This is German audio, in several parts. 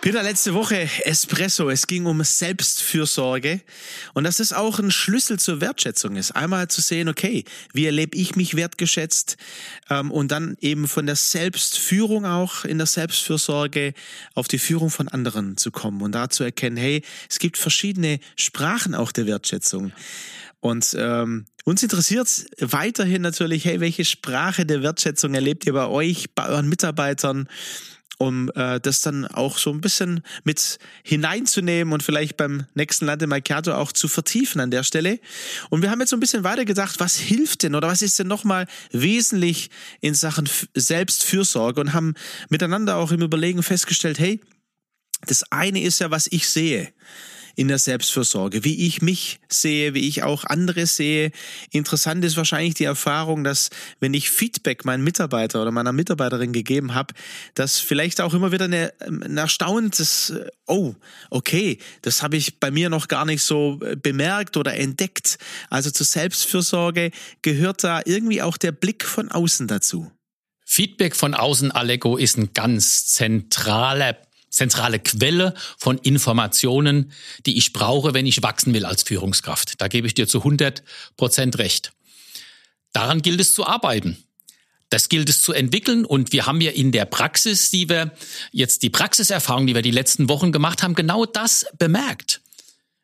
Peter, letzte Woche Espresso. Es ging um Selbstfürsorge. Und dass das auch ein Schlüssel zur Wertschätzung ist. Einmal zu sehen, okay, wie erlebe ich mich wertgeschätzt? Ähm, und dann eben von der Selbstführung auch in der Selbstfürsorge auf die Führung von anderen zu kommen und da zu erkennen, hey, es gibt verschiedene Sprachen auch der Wertschätzung. Und ähm, uns interessiert weiterhin natürlich, hey, welche Sprache der Wertschätzung erlebt ihr bei euch, bei euren Mitarbeitern? Um äh, das dann auch so ein bisschen mit hineinzunehmen und vielleicht beim nächsten Lande Macchiato auch zu vertiefen an der Stelle. Und wir haben jetzt so ein bisschen weiter gedacht, was hilft denn oder was ist denn nochmal wesentlich in Sachen Selbstfürsorge und haben miteinander auch im Überlegen festgestellt, hey, das eine ist ja, was ich sehe in der Selbstfürsorge, wie ich mich sehe, wie ich auch andere sehe. Interessant ist wahrscheinlich die Erfahrung, dass wenn ich Feedback meinen Mitarbeiter oder meiner Mitarbeiterin gegeben habe, dass vielleicht auch immer wieder eine, ein erstauntes, oh, okay, das habe ich bei mir noch gar nicht so äh, bemerkt oder entdeckt. Also zur Selbstfürsorge gehört da irgendwie auch der Blick von außen dazu. Feedback von außen, Aleko, ist ein ganz zentraler zentrale Quelle von Informationen, die ich brauche, wenn ich wachsen will als Führungskraft. Da gebe ich dir zu 100 Prozent recht. Daran gilt es zu arbeiten. Das gilt es zu entwickeln und wir haben ja in der Praxis, die wir jetzt die Praxiserfahrung, die wir die letzten Wochen gemacht haben, genau das bemerkt.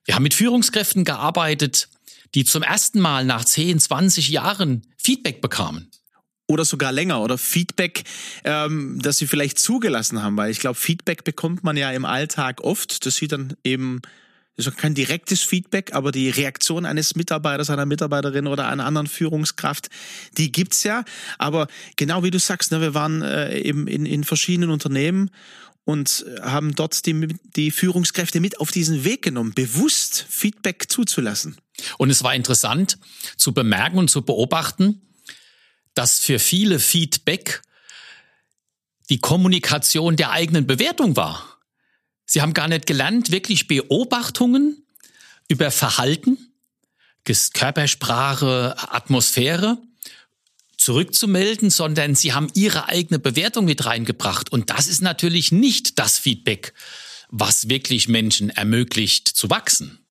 Wir haben mit Führungskräften gearbeitet, die zum ersten Mal nach 10, 20 Jahren Feedback bekamen oder sogar länger oder Feedback, ähm, das sie vielleicht zugelassen haben, weil ich glaube, Feedback bekommt man ja im Alltag oft. Das sieht dann eben das ist kein direktes Feedback, aber die Reaktion eines Mitarbeiters, einer Mitarbeiterin oder einer anderen Führungskraft, die gibt's ja. Aber genau wie du sagst, ne, wir waren äh, eben in, in verschiedenen Unternehmen und haben dort die, die Führungskräfte mit auf diesen Weg genommen, bewusst Feedback zuzulassen. Und es war interessant zu bemerken und zu beobachten, dass für viele Feedback die Kommunikation der eigenen Bewertung war. Sie haben gar nicht gelernt, wirklich Beobachtungen über Verhalten, Körpersprache, Atmosphäre zurückzumelden, sondern sie haben ihre eigene Bewertung mit reingebracht. Und das ist natürlich nicht das Feedback, was wirklich Menschen ermöglicht zu wachsen.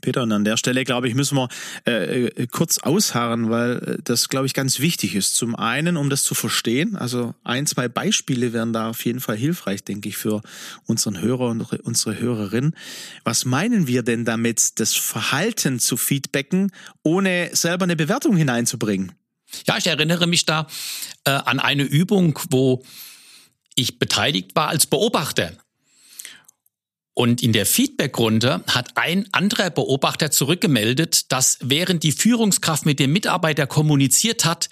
Peter, und an der Stelle, glaube ich, müssen wir äh, äh, kurz ausharren, weil äh, das, glaube ich, ganz wichtig ist. Zum einen, um das zu verstehen, also ein, zwei Beispiele wären da auf jeden Fall hilfreich, denke ich, für unseren Hörer und unsere Hörerin. Was meinen wir denn damit, das Verhalten zu feedbacken, ohne selber eine Bewertung hineinzubringen? Ja, ich erinnere mich da äh, an eine Übung, wo ich beteiligt war als Beobachter. Und in der Feedbackrunde hat ein anderer Beobachter zurückgemeldet, dass während die Führungskraft mit dem Mitarbeiter kommuniziert hat,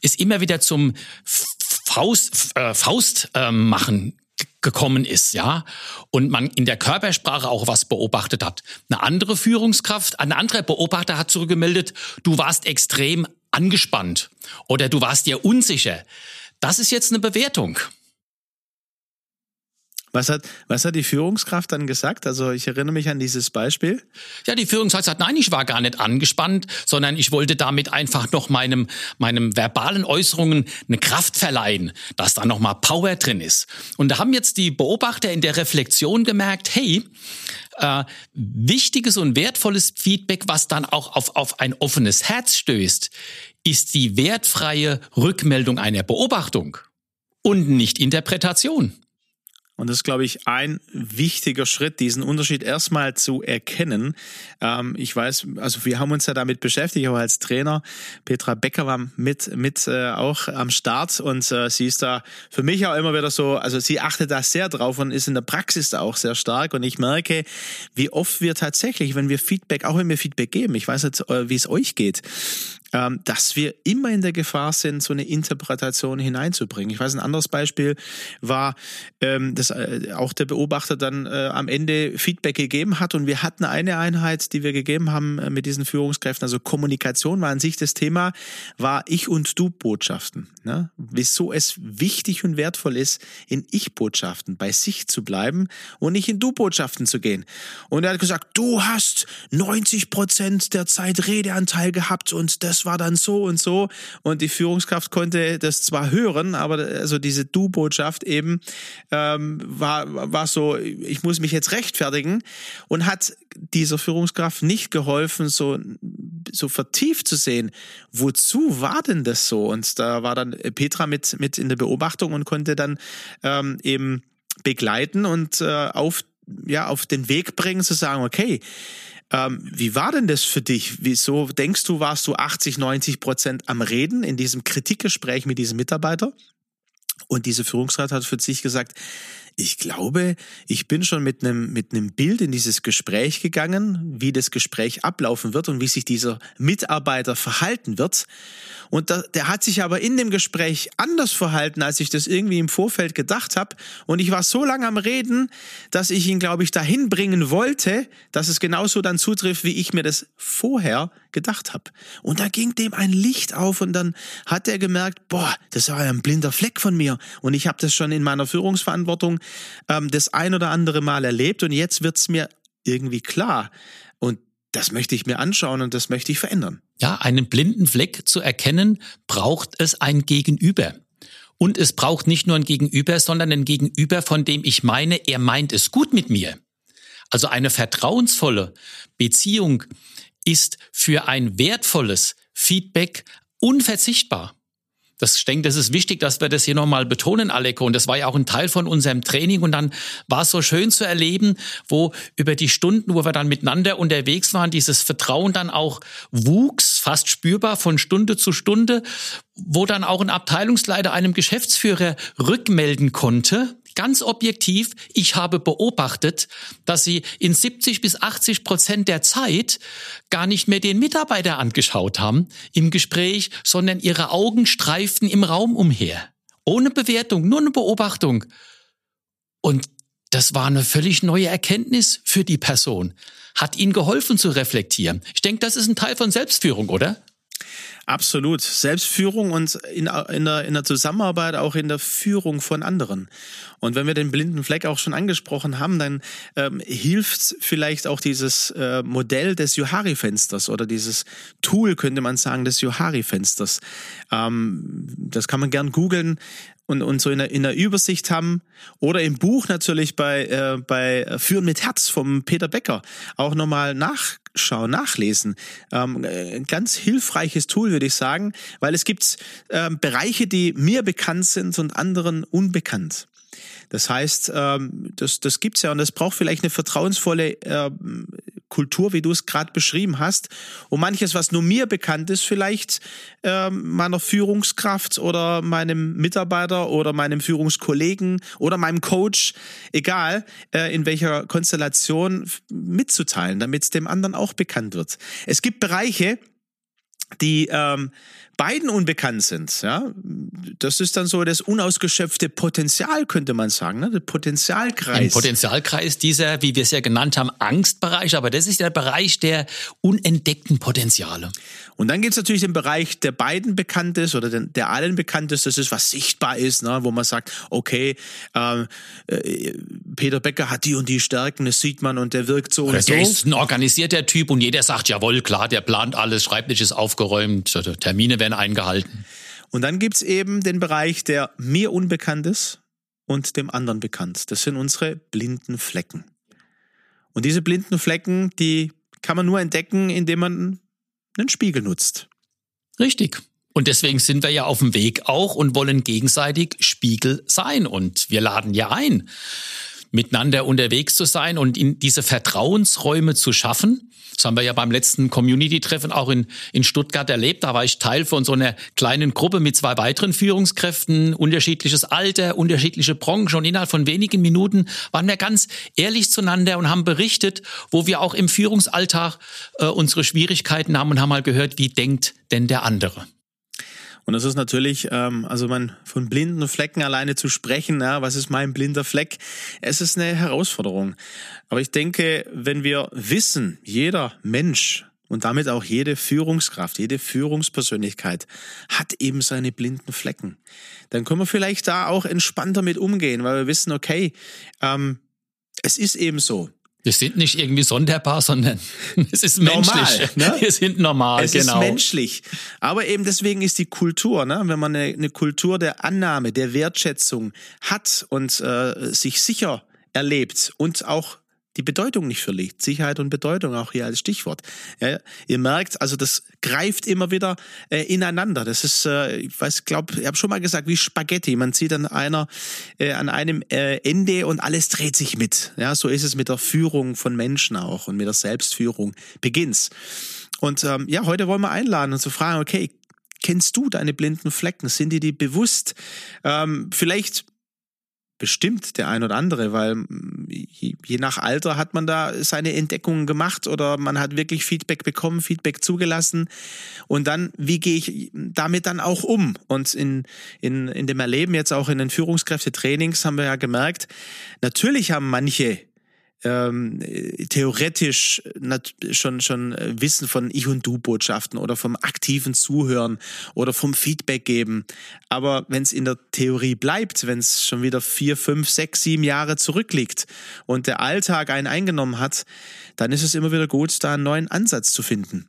es immer wieder zum Faust, äh, Faust äh, machen gekommen ist, ja, und man in der Körpersprache auch was beobachtet hat. Eine andere Führungskraft, ein anderer Beobachter hat zurückgemeldet, du warst extrem angespannt oder du warst dir unsicher. Das ist jetzt eine Bewertung. Was hat, was hat die Führungskraft dann gesagt? Also ich erinnere mich an dieses Beispiel. Ja, die Führungskraft sagt, nein, ich war gar nicht angespannt, sondern ich wollte damit einfach noch meinem, meinem verbalen Äußerungen eine Kraft verleihen, dass da nochmal Power drin ist. Und da haben jetzt die Beobachter in der Reflexion gemerkt, hey, äh, wichtiges und wertvolles Feedback, was dann auch auf, auf ein offenes Herz stößt, ist die wertfreie Rückmeldung einer Beobachtung und nicht Interpretation. Und das ist, glaube ich, ein wichtiger Schritt, diesen Unterschied erstmal zu erkennen. Ähm, ich weiß, also wir haben uns ja damit beschäftigt, auch als Trainer. Petra Becker war mit, mit äh, auch am Start und äh, sie ist da für mich auch immer wieder so, also sie achtet da sehr drauf und ist in der Praxis da auch sehr stark. Und ich merke, wie oft wir tatsächlich, wenn wir Feedback, auch wenn wir Feedback geben, ich weiß jetzt, äh, wie es euch geht, dass wir immer in der Gefahr sind, so eine Interpretation hineinzubringen. Ich weiß, ein anderes Beispiel war, ähm, dass äh, auch der Beobachter dann äh, am Ende Feedback gegeben hat und wir hatten eine Einheit, die wir gegeben haben äh, mit diesen Führungskräften, also Kommunikation war an sich das Thema, war Ich- und Du-Botschaften. Ne? Wieso es wichtig und wertvoll ist, in Ich-Botschaften bei sich zu bleiben und nicht in Du-Botschaften zu gehen. Und er hat gesagt, du hast 90 Prozent der Zeit Redeanteil gehabt und das war dann so und so. Und die Führungskraft konnte das zwar hören, aber also diese Du-Botschaft eben ähm, war, war so, ich muss mich jetzt rechtfertigen und hat dieser Führungskraft nicht geholfen, so, so vertieft zu sehen, wozu war denn das so? Und da war dann Petra mit, mit in der Beobachtung und konnte dann ähm, eben begleiten und äh, auf, ja, auf den Weg bringen, zu sagen, okay, ähm, wie war denn das für dich? Wieso denkst du, warst du 80, 90 Prozent am Reden in diesem Kritikgespräch mit diesem Mitarbeiter? Und diese Führungsrat hat für sich gesagt, ich glaube, ich bin schon mit einem, mit einem Bild in dieses Gespräch gegangen, wie das Gespräch ablaufen wird und wie sich dieser Mitarbeiter verhalten wird. Und da, der hat sich aber in dem Gespräch anders verhalten, als ich das irgendwie im Vorfeld gedacht habe. Und ich war so lange am Reden, dass ich ihn, glaube ich, dahin bringen wollte, dass es genauso dann zutrifft, wie ich mir das vorher gedacht habe. Und da ging dem ein Licht auf und dann hat er gemerkt, boah, das war ein blinder Fleck von mir. Und ich habe das schon in meiner Führungsverantwortung ähm, das ein oder andere Mal erlebt und jetzt wird's mir irgendwie klar. Und das möchte ich mir anschauen und das möchte ich verändern. Ja, einen blinden Fleck zu erkennen, braucht es ein Gegenüber. Und es braucht nicht nur ein Gegenüber, sondern ein Gegenüber, von dem ich meine, er meint es gut mit mir. Also eine vertrauensvolle Beziehung ist für ein wertvolles Feedback unverzichtbar. Das, ich denke, das ist wichtig, dass wir das hier nochmal betonen, Aleko. Und das war ja auch ein Teil von unserem Training. Und dann war es so schön zu erleben, wo über die Stunden, wo wir dann miteinander unterwegs waren, dieses Vertrauen dann auch wuchs, fast spürbar von Stunde zu Stunde, wo dann auch ein Abteilungsleiter einem Geschäftsführer rückmelden konnte, ganz objektiv, ich habe beobachtet, dass sie in 70 bis 80 Prozent der Zeit gar nicht mehr den Mitarbeiter angeschaut haben im Gespräch, sondern ihre Augen streiften im Raum umher. Ohne Bewertung, nur eine Beobachtung. Und das war eine völlig neue Erkenntnis für die Person. Hat ihnen geholfen zu reflektieren. Ich denke, das ist ein Teil von Selbstführung, oder? Absolut. Selbstführung und in, in, der, in der Zusammenarbeit auch in der Führung von anderen. Und wenn wir den blinden Fleck auch schon angesprochen haben, dann ähm, hilft vielleicht auch dieses äh, Modell des Johari-Fensters oder dieses Tool, könnte man sagen, des Johari-Fensters. Ähm, das kann man gern googeln und, und so in der, in der Übersicht haben. Oder im Buch natürlich bei, äh, bei Führen mit Herz vom Peter Becker auch nochmal nachschauen, nachlesen. Ähm, ein ganz hilfreiches Tool, würde ich sagen, weil es gibt ähm, Bereiche, die mir bekannt sind und anderen unbekannt. Das heißt, ähm, das, das gibt's ja und das braucht vielleicht eine vertrauensvolle äh, Kultur, wie du es gerade beschrieben hast. Und manches, was nur mir bekannt ist, vielleicht äh, meiner Führungskraft oder meinem Mitarbeiter oder meinem Führungskollegen oder meinem Coach, egal äh, in welcher Konstellation, mitzuteilen, damit es dem anderen auch bekannt wird. Es gibt Bereiche, die ähm, beiden unbekannt sind, ja, das ist dann so das unausgeschöpfte Potenzial, könnte man sagen, ne? der Potenzialkreis. Ein Potenzialkreis dieser, wie wir es ja genannt haben, Angstbereich, aber das ist der Bereich der unentdeckten Potenziale. Und dann gibt es natürlich den Bereich, der beiden bekannt ist oder den, der allen bekannt ist, das ist, was sichtbar ist, ne? wo man sagt, okay, ähm, äh, Peter Becker hat die und die Stärken, das sieht man und der wirkt so oder und der so. ist ein organisierter Typ und jeder sagt, jawohl, klar, der plant alles, Schreibtisch ist aufgeräumt, Termine werden eingehalten. Und dann gibt's eben den Bereich, der mir unbekannt ist und dem anderen bekannt. Das sind unsere blinden Flecken. Und diese blinden Flecken, die kann man nur entdecken, indem man einen Spiegel nutzt. Richtig. Und deswegen sind wir ja auf dem Weg auch und wollen gegenseitig Spiegel sein. Und wir laden ja ein, miteinander unterwegs zu sein und in diese Vertrauensräume zu schaffen. Das haben wir ja beim letzten Community-Treffen auch in, in Stuttgart erlebt. Da war ich Teil von so einer kleinen Gruppe mit zwei weiteren Führungskräften, unterschiedliches Alter, unterschiedliche Branchen. Und innerhalb von wenigen Minuten waren wir ganz ehrlich zueinander und haben berichtet, wo wir auch im Führungsalltag äh, unsere Schwierigkeiten haben und haben mal gehört, wie denkt denn der andere. Und das ist natürlich, ähm, also man von blinden Flecken alleine zu sprechen, ja, was ist mein blinder Fleck? Es ist eine Herausforderung. Aber ich denke, wenn wir wissen, jeder Mensch und damit auch jede Führungskraft, jede Führungspersönlichkeit hat eben seine blinden Flecken, dann können wir vielleicht da auch entspannter mit umgehen, weil wir wissen, okay, ähm, es ist eben so. Wir sind nicht irgendwie sonderbar, sondern es ist menschlich. Normal, ne? Wir sind normal, es genau. Es ist menschlich. Aber eben deswegen ist die Kultur, ne? wenn man eine, eine Kultur der Annahme, der Wertschätzung hat und äh, sich sicher erlebt und auch die Bedeutung nicht verliert. Sicherheit und Bedeutung auch hier als Stichwort. Ja, ihr merkt, also das greift immer wieder äh, ineinander. Das ist, äh, ich weiß, glaube, ich habe schon mal gesagt, wie Spaghetti. Man zieht an einer, äh, an einem äh, Ende und alles dreht sich mit. Ja, so ist es mit der Führung von Menschen auch und mit der Selbstführung beginnt's. Und ähm, ja, heute wollen wir einladen und zu fragen, okay, kennst du deine blinden Flecken? Sind dir die bewusst? Ähm, vielleicht bestimmt der ein oder andere, weil mm, je, nach Alter hat man da seine Entdeckungen gemacht oder man hat wirklich Feedback bekommen, Feedback zugelassen und dann, wie gehe ich damit dann auch um? Und in, in, in dem Erleben jetzt auch in den Führungskräftetrainings haben wir ja gemerkt, natürlich haben manche ähm, theoretisch schon schon Wissen von Ich und Du Botschaften oder vom aktiven Zuhören oder vom Feedback geben. Aber wenn es in der Theorie bleibt, wenn es schon wieder vier, fünf, sechs, sieben Jahre zurückliegt und der Alltag einen eingenommen hat, dann ist es immer wieder gut, da einen neuen Ansatz zu finden.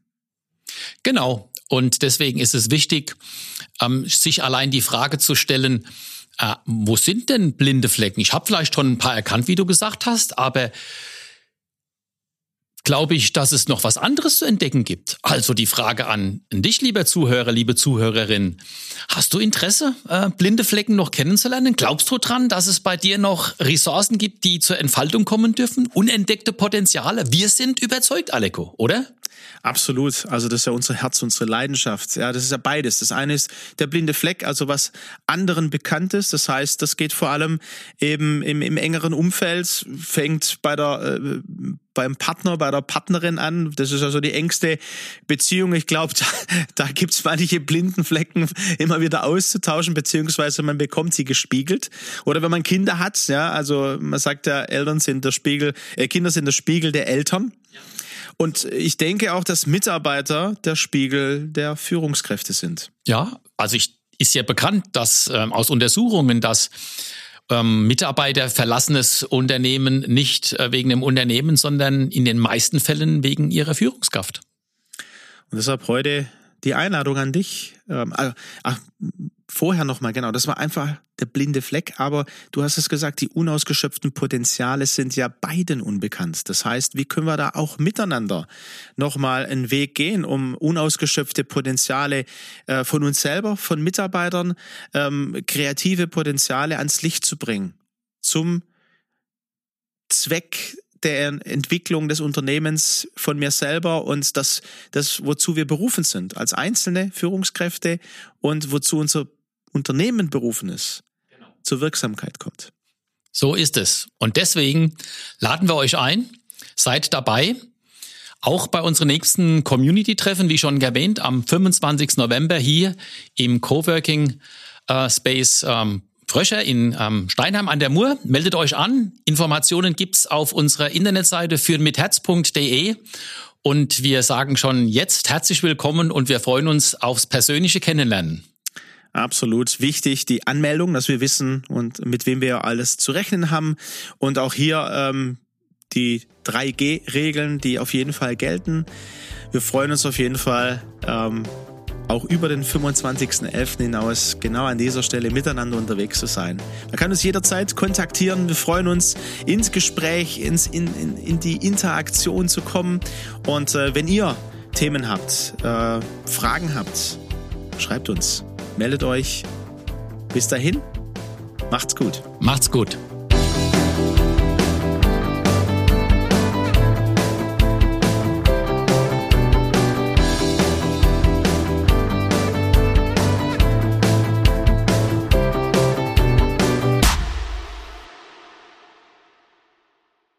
Genau. Und deswegen ist es wichtig, ähm, sich allein die Frage zu stellen, äh, wo sind denn blinde Flecken? Ich habe vielleicht schon ein paar erkannt, wie du gesagt hast, aber glaube ich, dass es noch was anderes zu entdecken gibt. Also die Frage an dich, lieber Zuhörer, liebe Zuhörerin. Hast du Interesse, äh, blinde Flecken noch kennenzulernen? Glaubst du dran, dass es bei dir noch Ressourcen gibt, die zur Entfaltung kommen dürfen? Unentdeckte Potenziale? Wir sind überzeugt, Aleko, oder? Absolut. Also das ist ja unser Herz, unsere Leidenschaft. Ja, das ist ja beides. Das eine ist der blinde Fleck, also was anderen bekannt ist. Das heißt, das geht vor allem eben im, im engeren Umfeld, fängt bei der äh, beim Partner, bei der Partnerin an. Das ist also die engste Beziehung. Ich glaube, da, da gibt es manche blinden Flecken immer wieder auszutauschen, beziehungsweise man bekommt sie gespiegelt. Oder wenn man Kinder hat, ja, also man sagt ja, Eltern sind der Spiegel, äh, Kinder sind der Spiegel der Eltern. Ja. Und ich denke auch, dass Mitarbeiter der Spiegel der Führungskräfte sind. Ja, also ich, ist ja bekannt, dass ähm, aus Untersuchungen, dass ähm, Mitarbeiter verlassen das Unternehmen nicht äh, wegen dem Unternehmen, sondern in den meisten Fällen wegen ihrer Führungskraft. Und deshalb heute die Einladung an dich. Ähm, äh, ach, vorher nochmal, genau, das war einfach der blinde Fleck, aber du hast es gesagt, die unausgeschöpften Potenziale sind ja beiden unbekannt. Das heißt, wie können wir da auch miteinander nochmal einen Weg gehen, um unausgeschöpfte Potenziale äh, von uns selber, von Mitarbeitern, ähm, kreative Potenziale ans Licht zu bringen, zum Zweck der Entwicklung des Unternehmens von mir selber und das, das, wozu wir berufen sind, als einzelne Führungskräfte und wozu unser Unternehmen berufen ist, genau. zur Wirksamkeit kommt. So ist es. Und deswegen laden wir euch ein, seid dabei. Auch bei unseren nächsten Community-Treffen, wie schon erwähnt, am 25. November hier im Coworking äh, Space ähm, Fröscher in ähm, Steinheim an der Mur. Meldet euch an. Informationen gibt's auf unserer Internetseite führenmitherz.de. Und wir sagen schon jetzt herzlich willkommen und wir freuen uns aufs persönliche Kennenlernen. Absolut wichtig, die Anmeldung, dass wir wissen und mit wem wir alles zu rechnen haben. Und auch hier ähm, die 3G-Regeln, die auf jeden Fall gelten. Wir freuen uns auf jeden Fall ähm, auch über den 25.11. hinaus genau an dieser Stelle miteinander unterwegs zu sein. Man kann uns jederzeit kontaktieren. Wir freuen uns, ins Gespräch, ins, in, in, in die Interaktion zu kommen. Und äh, wenn ihr Themen habt, äh, Fragen habt, schreibt uns, meldet euch. Bis dahin, macht's gut. Macht's gut.